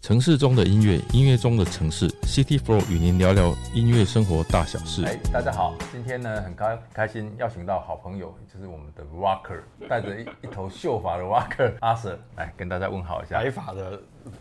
城市中的音乐，音乐中的城市，City Flow 与您聊聊音乐生活大小事。哎，大家好，今天呢很开开心邀请到好朋友，就是我们的 Rocker，带着一一头秀发的 Rocker 阿 Sir 来跟大家问好一下。白发的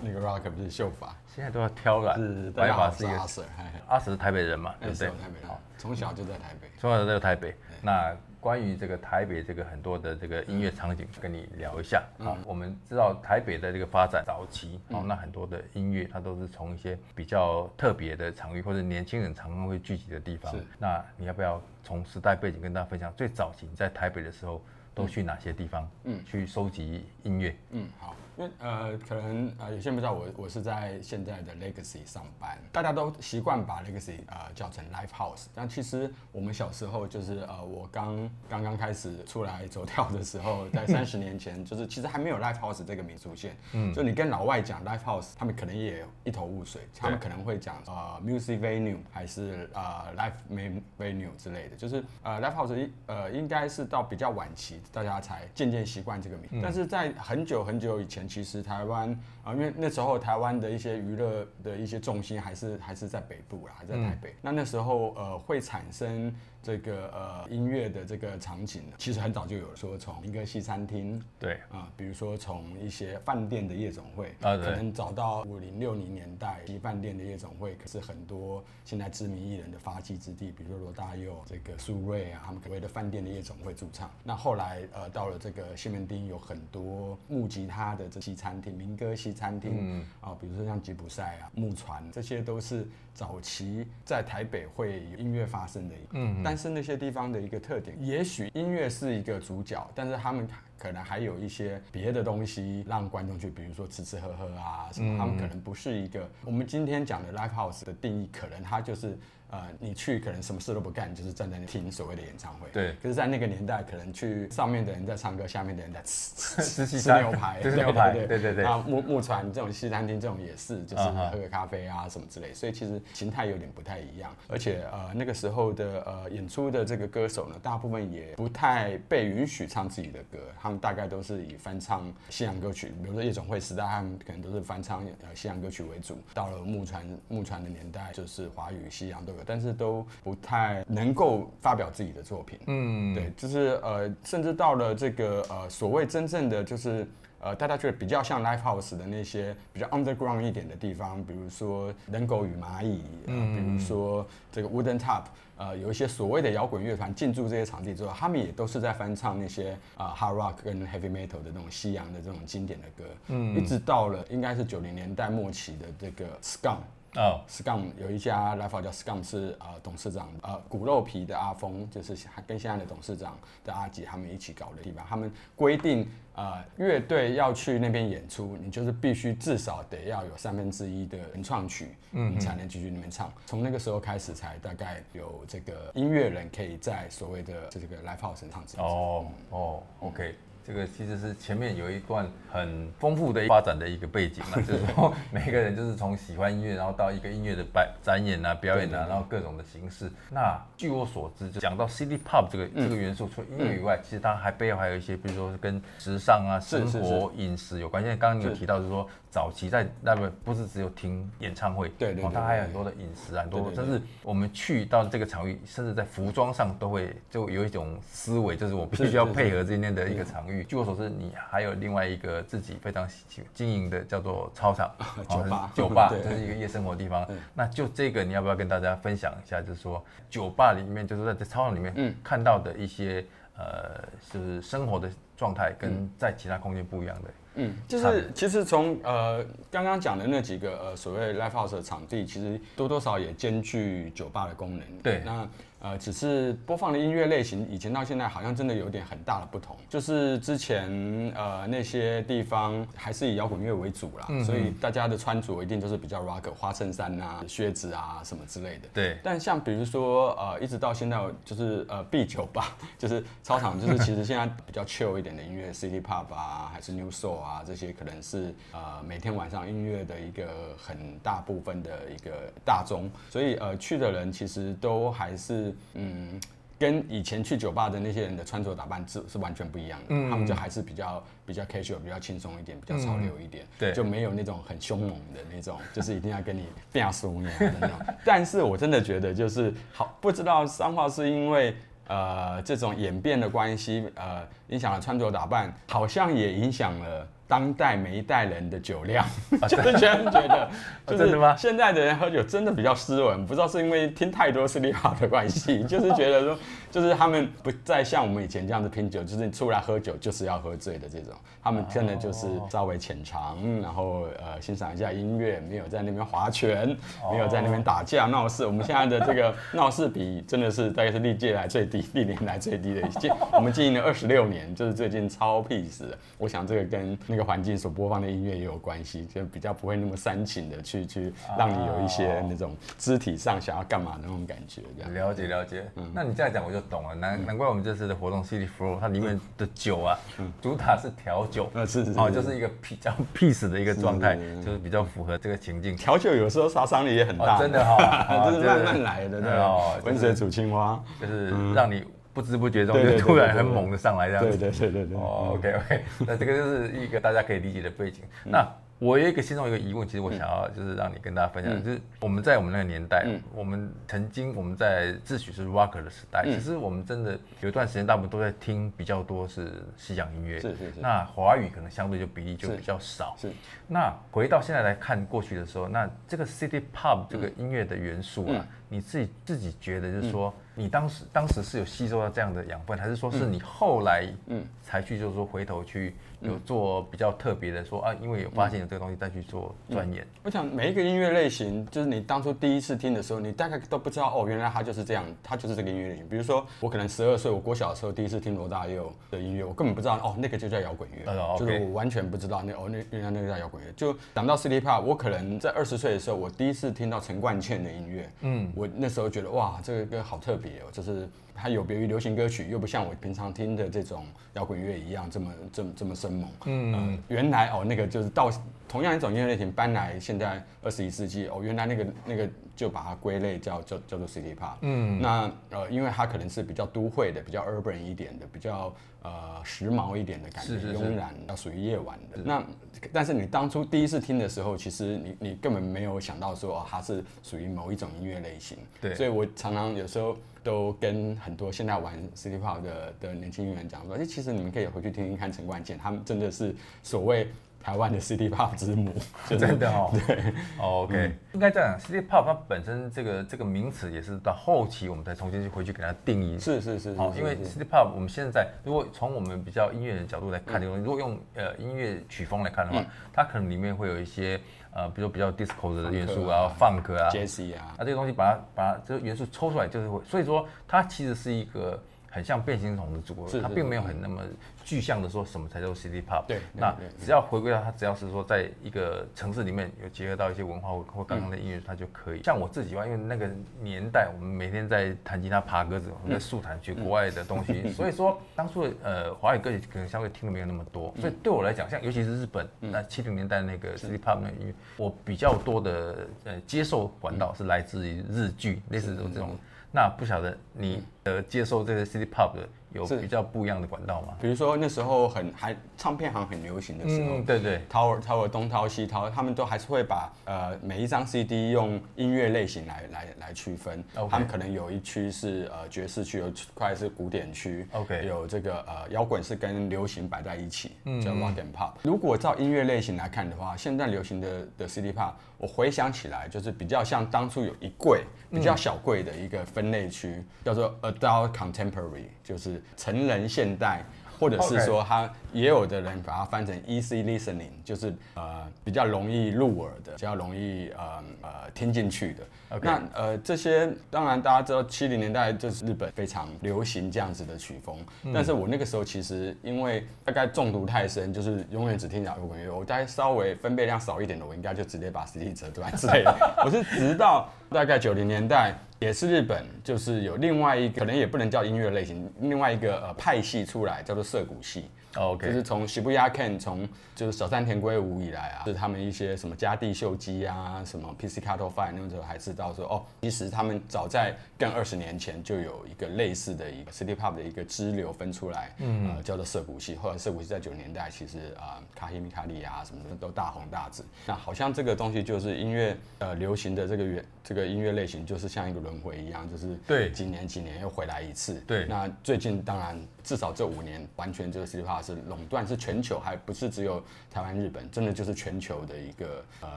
那个 Rocker 不是秀发，现在都要挑染。是白发是一个阿 Sir，阿 Sir 是台北人嘛，对不对？台北，好，从小就在台北，从小就在台北。那关于这个台北这个很多的这个音乐场景，跟你聊一下啊。我们知道台北的这个发展早期哦，那很多的音乐它都是从一些比较特别的场域或者年轻人常常会聚集的地方。那你要不要从时代背景跟大家分享最早期你在台北的时候都去哪些地方？嗯，去收集音乐。嗯，好。因为呃，可能呃，有些人不知道我我是在现在的 Legacy 上班，大家都习惯把 Legacy 呃叫成 Live House，但其实我们小时候就是呃，我刚刚刚开始出来走跳的时候，在 三十年前，就是其实还没有 Live House 这个名出现。嗯，就你跟老外讲 Live House，他们可能也一头雾水，他们可能会讲呃 Music Venue 还是呃 Live Venue 之类的，就是呃 Live House 应呃应该是到比较晚期，大家才渐渐习惯这个名。嗯，但是在很久很久以前。其实台湾啊，因为那时候台湾的一些娱乐的一些重心还是还是在北部啦，还在台北。嗯、那那时候呃会产生。这个呃音乐的这个场景呢，其实很早就有说从一个西餐厅，对啊、呃，比如说从一些饭店的夜总会，啊，可能找到五零六零年代其实饭店的夜总会，可是很多现在知名艺人的发迹之地，比如说罗大佑、这个苏芮啊，他们所谓的饭店的夜总会驻唱。那后来呃到了这个西门町，有很多木吉他的这西餐厅，民歌西餐厅，嗯啊，比如说像吉普赛啊、木船，这些都是早期在台北会有音乐发生的，嗯。但是那些地方的一个特点，也许音乐是一个主角，但是他们可能还有一些别的东西让观众去，比如说吃吃喝喝啊什么，他们可能不是一个我们今天讲的 live house 的定义，可能它就是。呃，你去可能什么事都不干，就是站在那听所谓的演唱会。对。可是，在那个年代，可能去上面的人在唱歌，下面的人在 吃吃吃吃牛排，吃牛排。对对对对。啊，木木船这种西餐厅，这种也是，就是喝个咖啡啊什么之类。所以其实形态有点不太一样。而且呃，那个时候的呃演出的这个歌手呢，大部分也不太被允许唱自己的歌，他们大概都是以翻唱西洋歌曲，比如说夜总会时代，他们可能都是翻唱呃西洋歌曲为主。到了木船木船的年代，就是华语、西洋都有，但是都。不太能够发表自己的作品，嗯，对，就是呃，甚至到了这个呃，所谓真正的就是呃，大家觉得比较像 live house 的那些比较 underground 一点的地方，比如说人狗与蚂蚁，呃，比如说这个 Wooden Top，呃，有一些所谓的摇滚乐团进驻这些场地之后，他们也都是在翻唱那些啊、呃、hard rock 跟 heavy metal 的那种西洋的这种经典的歌，嗯，一直到了应该是九零年代末期的这个 Scum。哦、oh.，Scum 有一家 live house 叫 Scum，是呃董事长呃骨肉皮的阿峰，就是跟现在的董事长的阿吉他们一起搞的地方。他们规定呃乐队要去那边演出，你就是必须至少得要有三分之一的原创曲，嗯，你才能继续那边唱。从那个时候开始，才大概有这个音乐人可以在所谓的这个 live house 唱歌。哦哦，OK。这个其实是前面有一段很丰富的发展的一个背景嘛，就是说每个人就是从喜欢音乐，然后到一个音乐的摆展演啊、表演啊，然后各种的形式。那据我所知，就讲到 City Pop 这个这个元素，除了音乐以外，其实它还背后还有一些，比如说是跟时尚啊、生活、饮食有关。现在刚刚你有提到，就是说早期在那边不是只有听演唱会，对对，它还有很多的饮食啊，很多甚至我们去到这个场域，甚至在服装上都会就有一种思维，就是我必须要配合今天的一个场域。据我所知，你还有另外一个自己非常喜经营的叫做操场 酒吧，酒吧 这是一个夜生活的地方。那就这个，你要不要跟大家分享一下？就是说，酒吧里面，就是在这操场里面看到的一些呃，就是生活的状态，跟在其他空间不一样的。嗯，就是其实从呃刚刚讲的那几个呃所谓 live house 的场地，其实多多少也兼具酒吧的功能。对，那。呃，只是播放的音乐类型，以前到现在好像真的有点很大的不同。就是之前呃那些地方还是以摇滚乐为主啦，嗯，所以大家的穿着一定都是比较 rock，花衬衫啊、靴子啊什么之类的。对。但像比如说呃，一直到现在就是呃 B 酒吧，就是操场，就是其实现在比较 chill 一点的音乐，City Pop 啊，还是 New Soul 啊，这些可能是呃每天晚上音乐的一个很大部分的一个大宗。所以呃去的人其实都还是。嗯，跟以前去酒吧的那些人的穿着打扮是是完全不一样的，嗯、他们就还是比较比较 casual，比较轻松一点，比较潮流一点，嗯、对，就没有那种很凶猛的那种，就是一定要跟你变怂的那种。但是我真的觉得就是好，不知道三号是因为呃这种演变的关系，呃影响了穿着打扮，好像也影响了。当代每一代人的酒量，就是觉得觉得，真的吗？现在的人喝酒真的比较斯文，不知道是因为听太多 City Pop 的关系，就是 觉得说，就是他们不再像我们以前这样子拼酒，就是你出来喝酒就是要喝醉的这种，他们真的就是稍微浅尝，然后呃欣赏一下音乐，没有在那边划拳，没有在那边打架闹事。我们现在的这个闹事比真的是大概是历届来最低，历年来最低的一届。我们经营了二十六年，就是最近超 peace 的。我想这个跟那个。环境所播放的音乐也有关系，就比较不会那么煽情的去去让你有一些那种肢体上想要干嘛的那种感觉。这样。了解了解，嗯，那你这样讲我就懂了，难难怪我们这次的活动 City Flow 它里面的酒啊，主打是调酒，嗯，是是哦，就是一个比较 peace 的一个状态，就是比较符合这个情境。调酒有时候杀伤力也很大，真的哈，就是慢慢来的，对哦，温水煮青蛙，就是让你。不知不觉中就突然很猛的上来这样子，对对对对对。哦，OK OK，那这个就是一个大家可以理解的背景。那我有一个心中有一个疑问，其实我想要就是让你跟大家分享，就是我们在我们那个年代，我们曾经我们在自诩是 rocker 的时代，其实我们真的有一段时间大部分都在听比较多是西洋音乐，是是是。那华语可能相对就比例就比较少。是。那回到现在来看过去的时候，那这个 City Pop 这个音乐的元素啊，你自己自己觉得就是说。你当时当时是有吸收到这样的养分，还是说是你后来嗯才去就是说回头去有做比较特别的说啊，因为有发现有这个东西再去做钻研。我想每一个音乐类型，就是你当初第一次听的时候，你大概都不知道哦，原来它就是这样，它就是这个音乐类型。比如说我可能十二岁，我国小的时候第一次听罗大佑的音乐，我根本不知道哦，那个就叫摇滚乐，就是我完全不知道那哦那原来那个叫摇滚乐。就讲到 City Pop，我可能在二十岁的时候，我第一次听到陈冠茜的音乐，嗯，我那时候觉得哇，这个歌好特别。就是它有别于流行歌曲，又不像我平常听的这种摇滚乐一样这么这么这么生猛。嗯、呃，原来哦，那个就是到同样一种音乐类型搬来现在二十一世纪哦，原来那个那个就把它归类叫叫叫做 City Pop。嗯，那呃，因为它可能是比较都会的，比较 urban 一点的，比较呃时髦一点的感觉，慵懒，要属于夜晚的。那但是你当初第一次听的时候，其实你你根本没有想到说哦，它是属于某一种音乐类型。对，所以我常常有时候。都跟很多现在玩 City Pop 的的年轻人讲说，哎，其实你们可以回去听听看陈冠健，他们真的是所谓台湾的 City Pop 之母，真的哦。对，OK，嗯，应该这样，City Pop 它本身这个这个名词也是到后期我们才重新去回去给它定义。是是是，好，因为 City Pop 我们现在如果从我们比较音乐的角度来看这个东西，如果用呃音乐曲风来看的话，它可能里面会有一些。呃，比如比较 disco 的元素啊，funk 啊，jazz 啊，那这个东西把它把它这个元素抽出来，就是会，所以说它其实是一个很像变形虫的组合，它并没有很那么具象的说什么才叫 City Pop。对，那只要回归到它，只要是说在一个城市里面有结合到一些文化或或刚刚的音乐，它就可以。像我自己话，因为那个年代我们每天在弹吉他、爬格子，我们在速弹学国外的东西，所以说当初的呃华语歌曲可能相对听的没有那么多，所以对我来讲，像尤其是日本那七零年代那个 City Pop 那音乐，我比较多的呃接受管道是来自于日剧，类似这种。那不晓得你呃接受这个 City Pop 的有比较不一样的管道吗？比如说那时候很还唱片行很流行的时候，嗯、对对，掏掏东掏西掏，他们都还是会把呃每一张 CD 用音乐类型来来来区分。他们可能有一区是呃爵士区，有块是古典区，OK，有这个呃摇滚是跟流行摆在一起，嗯、叫 Rock and Pop。如果照音乐类型来看的话，现在流行的的 City Pop，我回想起来就是比较像当初有一柜比较小柜的一个分类区，嗯、叫做 Adult Contemporary，就是。成人现代，或者是说，他也有的人把它翻成 easy listening，就是呃比较容易入耳的，比较容易呃呃听进去的。那呃这些当然大家知道，七零年代就是日本非常流行这样子的曲风。嗯、但是我那个时候其实因为大概中毒太深，就是永远只听摇滚乐。我大概稍微分贝量少一点的，我应该就直接把 CD 折断之类的。我是直到大概九零年代。也是日本，就是有另外一个，可能也不能叫音乐类型，另外一个呃派系出来，叫做涩谷系。OK，就是从 Shibuya Ken 从就是小山田圭吾以来啊，就是他们一些什么加地秀基啊，什么 Pizzicato Five 那时候还知道说哦，其实他们早在更二十年前就有一个类似的一个 City Pop 的一个支流分出来，嗯，呃，叫做涩谷系，后来涩谷系在九十年代其实啊，卡黑米卡利啊什么的都大红大紫。那好像这个东西就是音乐呃流行的这个原这个音乐类型，就是像一个轮回一样，就是对几年几年又回来一次。对，那最近当然至少这五年完全这个 City Pop 是垄断，是全球，还不是只有台湾、日本，真的就是全球的一个呃，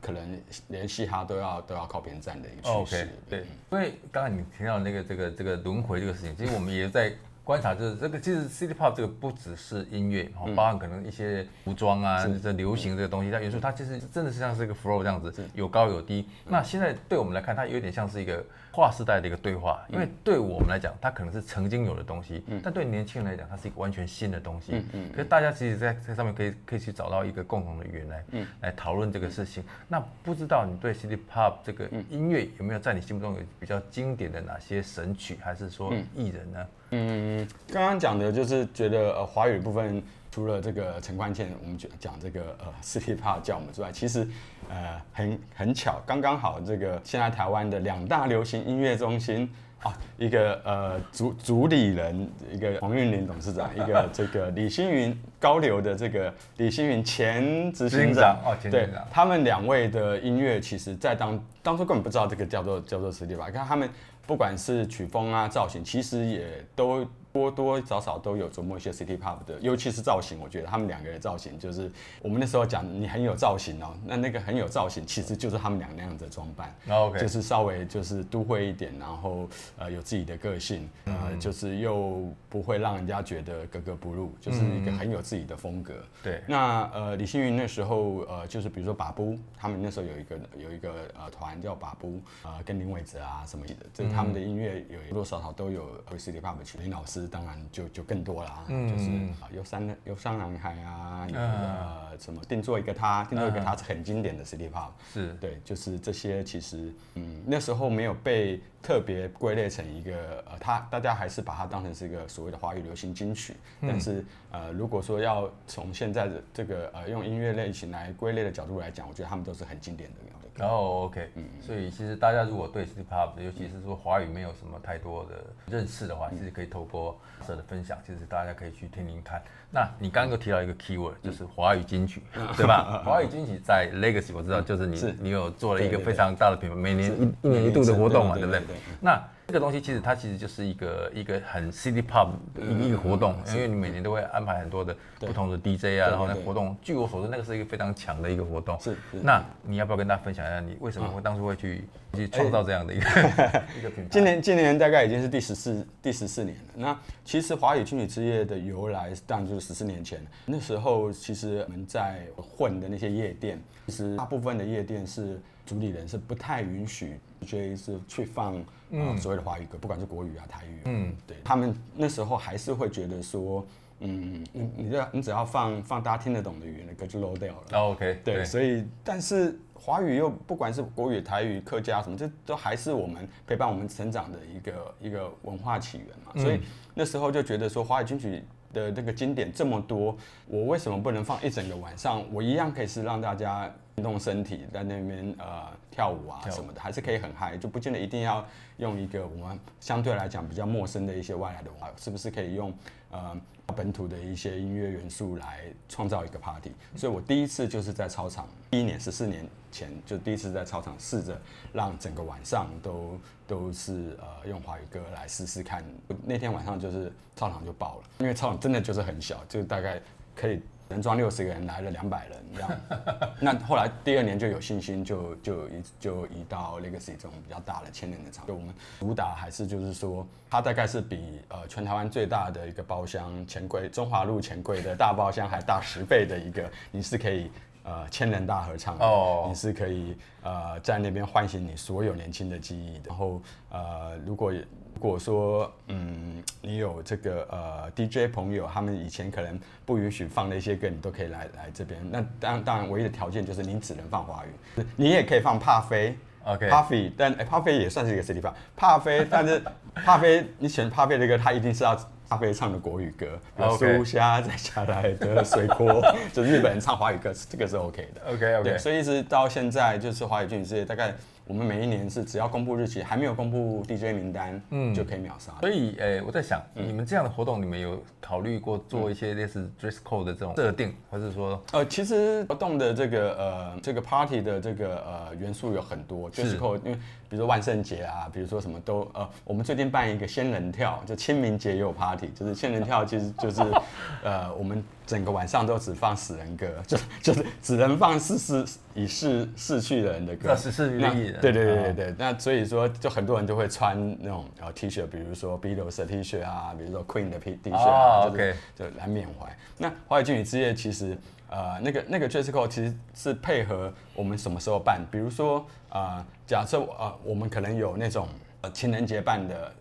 可能连嘻哈都要都要靠边站的一个趋势。对，因为刚才你提到那个这个这个轮回这个事情，其实我们也在。观察就是这个，其实 City Pop 这个不只是音乐，哦，包含可能一些服装啊，这流行这个东西，它元素，它其实真的是像是一个 flow 这样子，有高有低。那现在对我们来看，它有点像是一个划时代的一个对话，因为对我们来讲，它可能是曾经有的东西，但对年轻人来讲，它是一个完全新的东西。嗯嗯可是大家其实在在上面可以可以去找到一个共同的语言来，来讨论这个事情。那不知道你对 City Pop 这个音乐有没有在你心目中有比较经典的哪些神曲，还是说艺人呢？嗯，刚刚讲的就是觉得呃华语部分除了这个陈冠茜，我们讲讲这个呃 City Pop 叫我们之外，其实呃很很巧，刚刚好这个现在台湾的两大流行音乐中心啊，一个呃主主理人一个黄韵玲董事长，一个 这个李星云高流的这个李星云前执行长哦，对，他们两位的音乐，其实在当当初根本不知道这个叫做叫做实力吧看他们。不管是曲风啊、造型，其实也都。多多少少都有琢磨一些 City Pop 的，尤其是造型，我觉得他们两个的造型就是我们那时候讲你很有造型哦，那那个很有造型，其实就是他们俩那样的装扮，OK，就是稍微就是都会一点，然后呃有自己的个性，呃就是又不会让人家觉得格格不入，就是一个很有自己的风格。对，那呃李星云那时候呃就是比如说把布，他们那时候有一个有一个呃团叫把布，呃跟林伟哲啊什么的，就是他们的音乐有多多少少都有 City Pop 曲，林老师。当然就就更多了啊，嗯、就是啊，忧伤的忧伤男孩啊，有呃什么定做一个他，定做一个他是很经典的 City Pop，是。对，就是这些其实嗯那时候没有被特别归类成一个呃，他大家还是把它当成是一个所谓的华语流行金曲，嗯、但是呃如果说要从现在的这个呃用音乐类型来归类的角度来讲，我觉得他们都是很经典的。然后 OK，嗯，所以其实大家如果对 City Pop，尤其是说华语没有什么太多的认识的话，其实可以透过社的分享，其实大家可以去听听看。那你刚刚又提到一个 keyword，就是华语金曲，对吧？华语金曲在 Legacy 我知道，就是你你有做了一个非常大的品牌，每年一一年一度的活动嘛，对不对？那这个东西其实它其实就是一个一个很 City Pop 的一个活动，因为你每年都会安排很多的不同的 DJ 啊，然后那活动，据我所知，那个是一个非常强的一个活动。是。那你要不要跟大家分享一下，你为什么会当初会去去创造这样的一个 一个品牌？今年今年大概已经是第十四第十四年了。那其实华语金曲之夜的由来，当然就是十四年前，那时候其实我们在混的那些夜店，其实大部分的夜店是主理人是不太允许。DJ 是去放嗯所谓的华语歌，不管是国语啊、台语，嗯，对他们那时候还是会觉得说，嗯，你你这你只要放放大家听得懂的语言的歌就 low 掉了。Oh, OK，对，所以但是华语又不管是国语、台语、客家什么，这都还是我们陪伴我们成长的一个一个文化起源嘛。所以那时候就觉得说，华语金曲的那个经典这么多，我为什么不能放一整个晚上？我一样可以是让大家。运动身体在那边呃跳舞啊什么的，还是可以很嗨，就不见得一定要用一个我们相对来讲比较陌生的一些外来的文化，是不是可以用呃本土的一些音乐元素来创造一个 party？所以我第一次就是在操场，第一年十四年前就第一次在操场试着让整个晚上都都是呃用华语歌来试试看。那天晚上就是操场就爆了，因为操场真的就是很小，就大概可以。能装六十个人，来了两百人这样，那后来第二年就有信心就，就就移就移到 Legacy 这种比较大的千人的场。就我们主打还是就是说，它大概是比呃全台湾最大的一个包厢钱柜中华路钱柜的大包厢还大十倍的一个，你是可以呃千人大合唱的，oh. 你是可以呃在那边唤醒你所有年轻的记忆的。然后呃如果。如果说，嗯，你有这个呃 DJ 朋友，他们以前可能不允许放的一些歌，你都可以来来这边。那当当然，唯一的条件就是你只能放华语，你也可以放帕菲，OK，帕但哎，帕菲也算是一个 City Pop，帕菲，但是帕菲，你选帕菲的歌，他一定是要咖啡唱的国语歌，然后苏虾再下来的水果，就日本人唱华语歌，这个是 OK 的。OK OK。对，所以一直到现在，就是华语剧世界大概。我们每一年是只要公布日期，还没有公布 DJ 名单，嗯，就可以秒杀。所以，诶、欸，我在想，嗯、你们这样的活动，你们有考虑过做一些类似 dress code 的这种设定，或者说，呃，其实活动的这个呃这个 party 的这个呃元素有很多 dress code，因为比如说万圣节啊，比如说什么都呃，我们最近办一个仙人跳，就清明节也有 party，就是仙人跳，其实就是 呃我们。整个晚上都只放死人歌，就就是只能放逝世已逝逝去的人的歌。逝世的艺人。对对对对对。那所以说，就很多人就会穿那种呃 T 恤，比如说 Beatles 的 T 恤啊，比如说 Queen 的 T 恤啊，就就来缅怀。那华语君之夜其实呃那个那个 dress code 其实是配合我们什么时候办，比如说呃假设呃我们可能有那种。情人节办的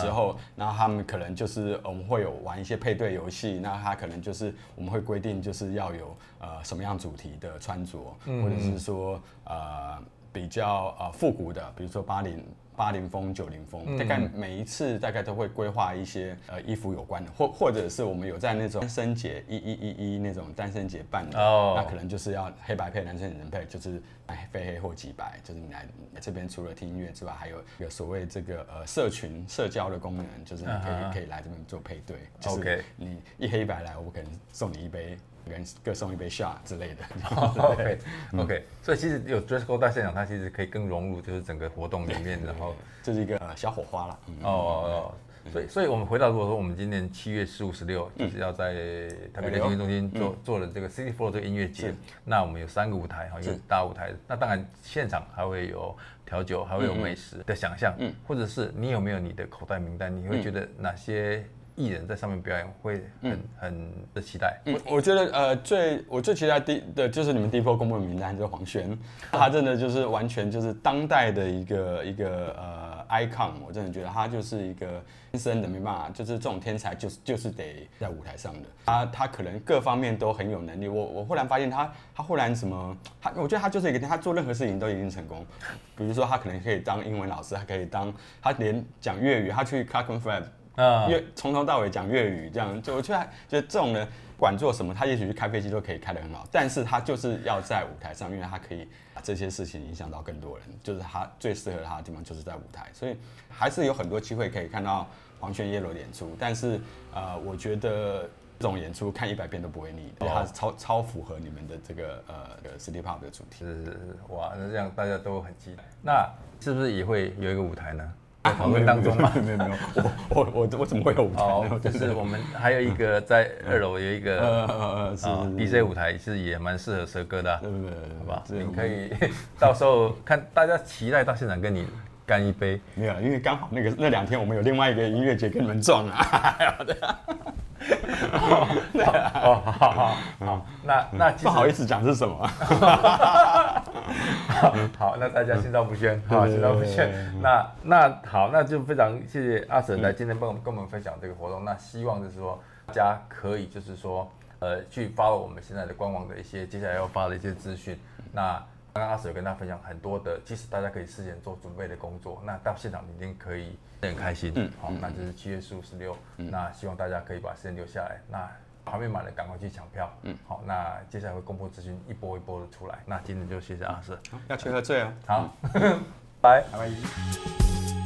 时候，然后他们可能就是我们会有玩一些配对游戏，那他可能就是我们会规定就是要有呃什么样主题的穿着，或者是说呃比较呃复古的，比如说八零。八零风、九零风，大概每一次大概都会规划一些呃衣服有关的，或或者是我们有在那种单身节一一一一那种单身节办的，哦、那可能就是要黑白配、男生女生配，就是非黑或即白，就是你来这边除了听音乐之外，还有有所谓这个呃社群社交的功能，就是你可以、uh huh. 可以来这边做配对。OK，你一黑白来，我可能送你一杯。跟各送一杯 shot 之类的。OK OK，所以其实有 dress code 到现场，它其实可以更融入就是整个活动里面，然后这是一个小火花了。哦哦，所以所以我们回到如果说我们今年七月十五十六就是要在台北流行中心做做了这个 City Flow 这个音乐节，那我们有三个舞台哈，一个大舞台，那当然现场还会有调酒，还会有美食的想象，嗯，或者是你有没有你的口袋名单？你会觉得哪些？艺人在上面表演会很很的期待。我我觉得呃最我最期待的的就是你们第一波公布的名单，就是黄轩，他真的就是完全就是当代的一个一个呃 icon，我真的觉得他就是一个天生的，没办法，就是这种天才就是就是得在舞台上的。他他可能各方面都很有能力。我我忽然发现他他忽然什么，他我觉得他就是一个他做任何事情都已经成功。比如说他可能可以当英文老师，他可以当他连讲粤语，他去 Clockenflap 啊，粤从头到尾讲粤语，这样就我觉得，就这种人，管做什么，他也许去开飞机都可以开得很好，但是他就是要在舞台上，因为他可以把这些事情影响到更多人，就是他最适合他的地方就是在舞台，所以还是有很多机会可以看到黄轩 Yellow 的演出，但是呃，我觉得这种演出看一百遍都不会腻，因为它超超符合你们的这个呃 City Pop 的主题。是是是，哇，那这样大家都很期待，那是不是也会有一个舞台呢？讨论当中吗，没有没有，我我我我怎么会有舞台呢？就是我们还有一个在二楼有一个呃是 DJ 舞台，其实也蛮适合蛇哥的，对不对？好吧，你可以 到时候看大家期待到现场跟你干一杯，没有，因为刚好那个那两天我们有另外一个音乐节跟你们撞啊，对啊，哦，好好好，那那不好意思讲是什么？好，那大家心照不宣，好，心照不宣。那那好，那就非常谢谢阿 Sir 来今天帮我们跟我们分享这个活动。那希望就是说，大家可以就是说，呃，去 follow 我们现在的官网的一些接下来要发的一些资讯。那刚刚阿 Sir 跟大家分享很多的，其实大家可以事先做准备的工作。那到现场一定可以很开心。嗯，好，那就是七月十五、十六。那希望大家可以把时间留下来。那还没买的赶快去抢票。嗯，好，那接下来会公布资讯一波一波的出来。那今天就谢谢阿 Sir，要去喝醉哦。好，拜拜拜。